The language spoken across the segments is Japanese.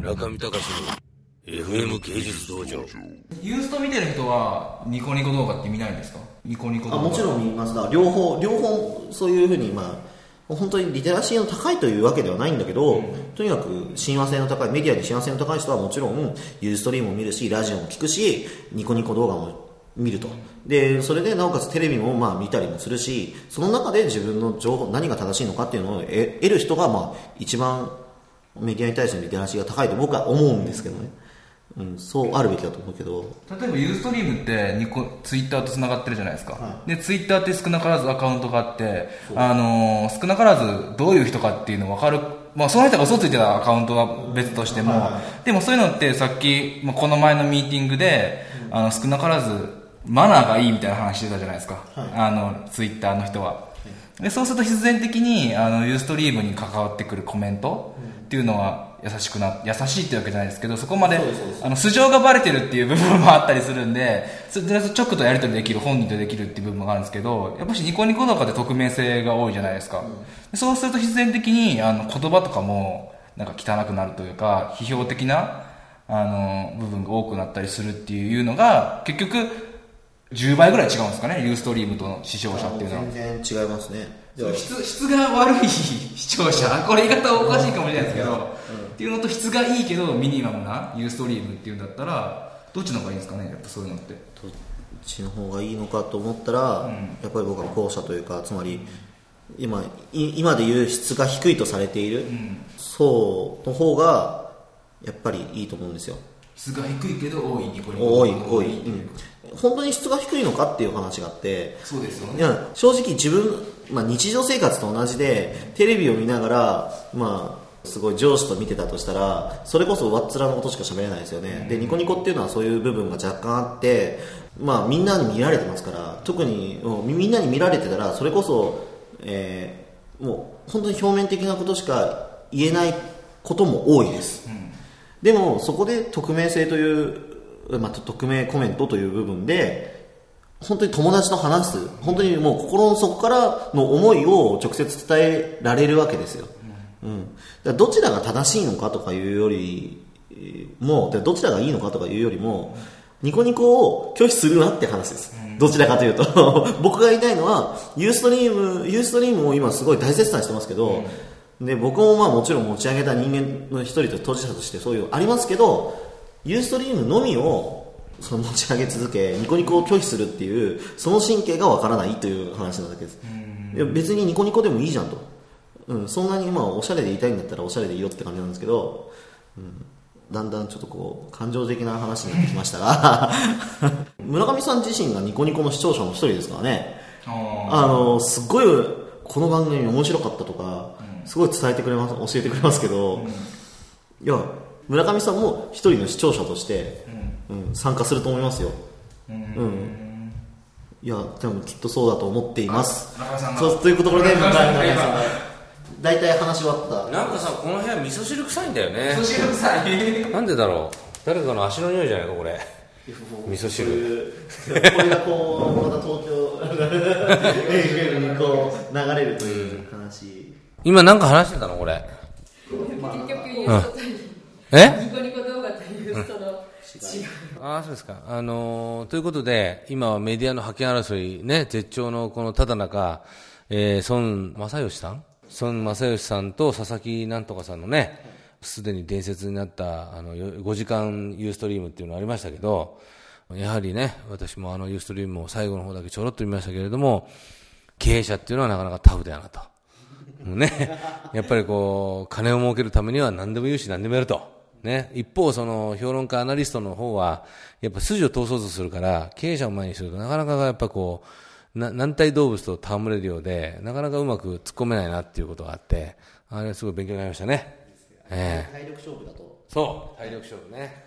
中見隆の FM 芸術道場。ユースト見てる人はニコニコ動画って見ないんですか？ニコニコ動画。あもちろん見ます。だ両方両方そういうふうにまあ本当にリテラシーの高いというわけではないんだけど、とにかく親和性の高いメディアに親和性の高い人はもちろんユーストリームも見るしラジオも聞くしニコニコ動画も見ると。でそれでなおかつテレビもまあ見たりもするしその中で自分の情報何が正しいのかっていうのを得得る人がまあ一番メディアに対してのリテラシーが高いと僕は思うんですけどね、うん、そうあるべきだと思うけど。例えばユーストリームってニコツイッターと繋がってるじゃないですか、でツイッターって少なからずアカウントがあってあのー少なからずどういう人かっていうの分かる。まあ、その人が嘘ついてたアカウントは別としても、でもそういうのってさっき、まあ、この前のミーティングで、あの少なからずマナーがいいみたいな話してたじゃないですか、あのツイッターの人は、でそうすると必然的にあのユーストリームに関わってくるコメントっていうのは優しくな優しいってわけじゃないですけどそこまであの素性がバレてるっていう部分もあったりするんでそれで直とやり取りできる本人とできるっていう部分があるんですけどやっぱしニコニコ動画で匿名性が多いじゃないですか、でそうすると必然的にあの言葉とかもなんか汚くなるというか批評的なあの部分が多くなったりするっていうのが結局10倍ぐらい違うんですかねユーストリームとの視聴者っていうのは。全然違いますね。質質が悪い視聴者。これ言い方おかしいかもしれないですけど、っていうのと質がいいけどミニマムなユーストリームっていうんだったらどっちの方がいいんですかねやっぱそういうのって。どっちの方がいいのかと思ったら、やっぱり僕は後者というかつまり今い今でいう質が低いとされている、層の方がやっぱりいいと思うんですよ質が低いけど多いニコニコ。多い多い、うん、本当に質が低いのかっていう話があってそうですよね。いや正直自分、まあ、日常生活と同じでテレビを見ながら、まあ、すごい上司と見てたとしたらそれこそ上っ面のことしか喋れないですよね、でニコニコっていうのはそういう部分が若干あって、まあ、みんなに見られてますから特にうんみんなに見られてたらそれこそ、えーもう本当に表面的なことしか言えないことも多いです、でもそこで匿名性という、まあ、と匿名コメントという部分で本当に友達と話す本当にもう心の底からの思いを直接伝えられるわけですよ、うん、だどちらが正しいのかとかいうよりもでどちらがいいのかとかいうよりもニコニコを拒否するなって話です、どちらかというと。僕が言いたいのはユーストリームユーストリームを今すごい大絶賛してますけど、で僕もまあもちろん持ち上げた人間の一人と当事者としてそういうありますけどユーストリームのみをその持ち上げ続けニコニコを拒否するっていうその神経がわからないという話なだけです。別にニコニコでもいいじゃんと、うん、そんなにまあおしゃれで言いたいんだったらおしゃれでいいよって感じなんですけど、うん、だんだんちょっとこう感情的な話になってきましたが。村上さん自身がニコニコの視聴者の一人ですからね。あのすっごいこの番組面白かったとか、すごい伝えてくれます教えてくれますけど、いや村上さんも一人の視聴者として、うん。参加すると思いますよ、うん。いやでもきっとそうだと思っています。中村さんが。そうというところで中村上さんが大体話し終わった。なんかさこの部屋味噌汁臭いんだよね。そしてください。なんでだろう。誰かの足の匂いじゃないかこれ。味噌汁。これがこうまた東京 FM にこう流れるという話、今なんか話してたのこれ。結局ユーストとえ？ニコニコ動画とユーストの違う。ああそうですか、あのーということで今はメディアの覇権争い、ね、絶頂のこのただ中、えー、孫正義さん？孫正義さんと佐々木なんとかさんのねすでに伝説になったあのよ5時間ユーストリームっていうのがありましたけどやはりね私もあのユーストリームを最後の方だけちょろっと見ましたけれども経営者っていうのはなかなかタフだよなと。もうね、やっぱりこう、金を儲けるためには何でも言うし何でもやると。ね。一方、その、評論家、アナリストの方は、やっぱ筋を通そうとするから、経営者を前にするとなかなかやっぱこう、な軟体動物と戯れるようで、なかなかうまく突っ込めないなっていうことがあって、あれすごい勉強になりましたね。ええ体力勝負だとそう、体力勝負ね。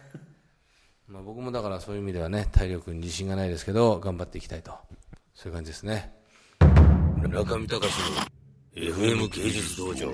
まあ僕もだからそういう意味ではね、体力に自信がないですけど、頑張っていきたいと。そういう感じですね。中見隆の FM 芸術道場。